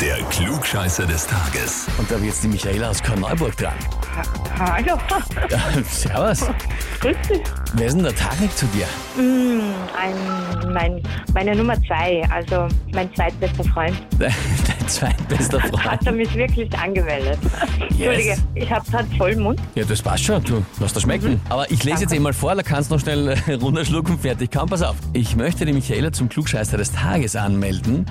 Der Klugscheißer des Tages. Und da wird jetzt die Michaela aus Korneuburg dran. Hallo, Ja, servus. grüß dich. Wer ist denn der Tarek zu dir? Mm, ein, mein, meine Nummer zwei, also mein zweitbester Freund, Dein zweitbester hat Freund. er mich wirklich angemeldet. Entschuldige, ich habe gerade voll Mund. Ja, das passt schon. Du, lass das schmecken. Aber ich lese jetzt eh mal vor, da kannst du noch schnell äh, runterschlucken, fertig. Komm, pass auf. Ich möchte die Michaela zum Klugscheißer des Tages anmelden,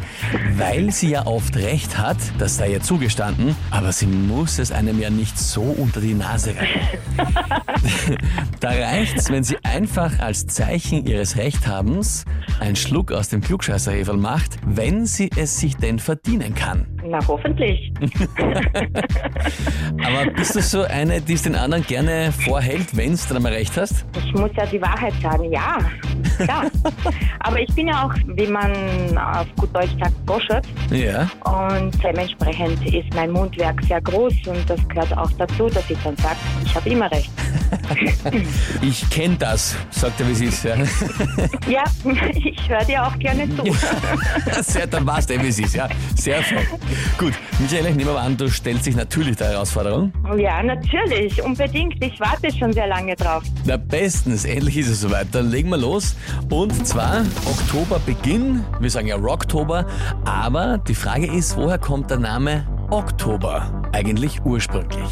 weil sie ja oft recht hat, das sei ihr zugestanden, aber sie muss es einem ja nicht so unter die Nase reiben. da reicht's, wenn sie einfach als Zeichen ihres Rechthabens einen Schluck aus dem Klugscheißerheferl macht, wenn sie es sich denn verdienen kann. Na, hoffentlich. Aber bist du so eine, die es den anderen gerne vorhält, wenn du dann einmal recht hast? Ich muss ja die Wahrheit sagen, ja. ja. Aber ich bin ja auch, wie man auf gut Deutsch sagt, boschert. Ja. Und dementsprechend ist mein Mundwerk sehr groß und das gehört auch dazu, dass ich dann sage, ich habe immer recht. Ich kenne das, sagt er, wie sie ist. Ja. Ja, ich höre dir auch gerne zu. Sehr, dann weißt du, wie sie ist. Ja. Sehr fein. Gut, Michael, ich nehme mal an, du stellst dich natürlich der Herausforderung. Ja, natürlich, unbedingt. Ich warte schon sehr lange drauf. Na bestens, endlich ist es soweit. Dann legen wir los. Und zwar Oktoberbeginn, wir sagen ja Rocktober, aber die Frage ist, woher kommt der Name Oktober eigentlich ursprünglich?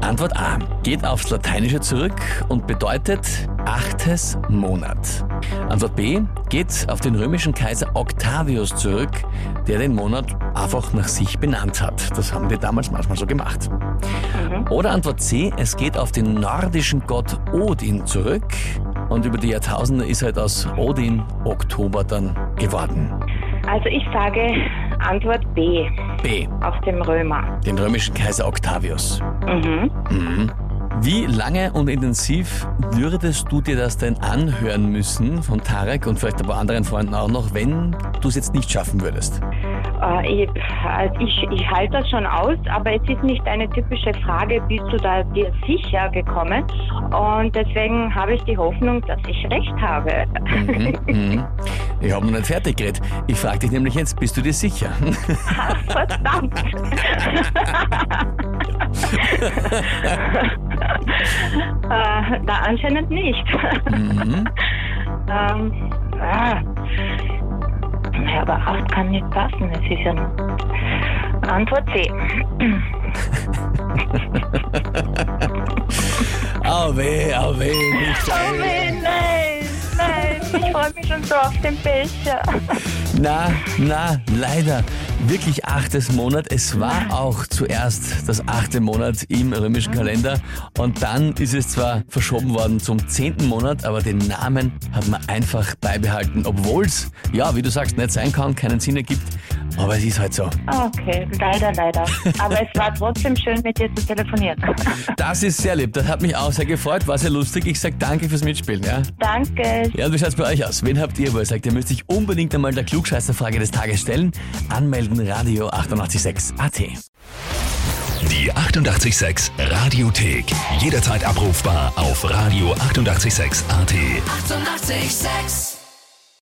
Antwort A geht aufs Lateinische zurück und bedeutet achtes Monat. Antwort B geht auf den römischen Kaiser Octavius zurück, der den Monat einfach nach sich benannt hat. Das haben die damals manchmal so gemacht. Oder Antwort C, es geht auf den nordischen Gott Odin zurück und über die Jahrtausende ist halt aus Odin Oktober dann geworden. Also ich sage Antwort B B, auf dem Römer. den römischen Kaiser Octavius. Mhm. Mhm. Wie lange und intensiv würdest du dir das denn anhören müssen von Tarek und vielleicht ein paar anderen Freunden auch noch, wenn du es jetzt nicht schaffen würdest? Äh, ich, also ich, ich halte das schon aus, aber es ist nicht eine typische Frage, bist du da dir sicher gekommen? Und deswegen habe ich die Hoffnung, dass ich recht habe. Mhm, mhm. Ich habe noch nicht fertig geredet. Ich frage dich nämlich jetzt, bist du dir sicher? Ach, verdammt. äh, na, anscheinend nicht. Mhm. ähm, ah. Ja, aber 8 kann nicht passen. Es ist ja Antwort C. Au weh, au weh, nicht Oh nein, nein, nein. Ich freue mich schon so auf den Becher. Na, na, leider. Wirklich achtes Monat. Es war auch zuerst das achte Monat im römischen Kalender und dann ist es zwar verschoben worden zum zehnten Monat, aber den Namen hat man einfach beibehalten, obwohl es, ja, wie du sagst, nicht sein kann, keinen Sinn ergibt, aber es ist halt so. Okay, leider, leider. Aber es war trotzdem schön, mit dir zu telefonieren. Das ist sehr lieb, das hat mich auch sehr gefreut, war sehr lustig. Ich sag danke fürs Mitspielen, ja. Danke. Ja, und wie schaut's bei euch aus? Wen habt ihr, wo ihr sagt, ihr müsst euch unbedingt einmal der Klugscheißerfrage des Tages stellen? Anmelden, Radio 886 AT. Die 88,6 Radiothek. Jederzeit abrufbar auf radio886.at. 88,6. Eighty-eight, sex.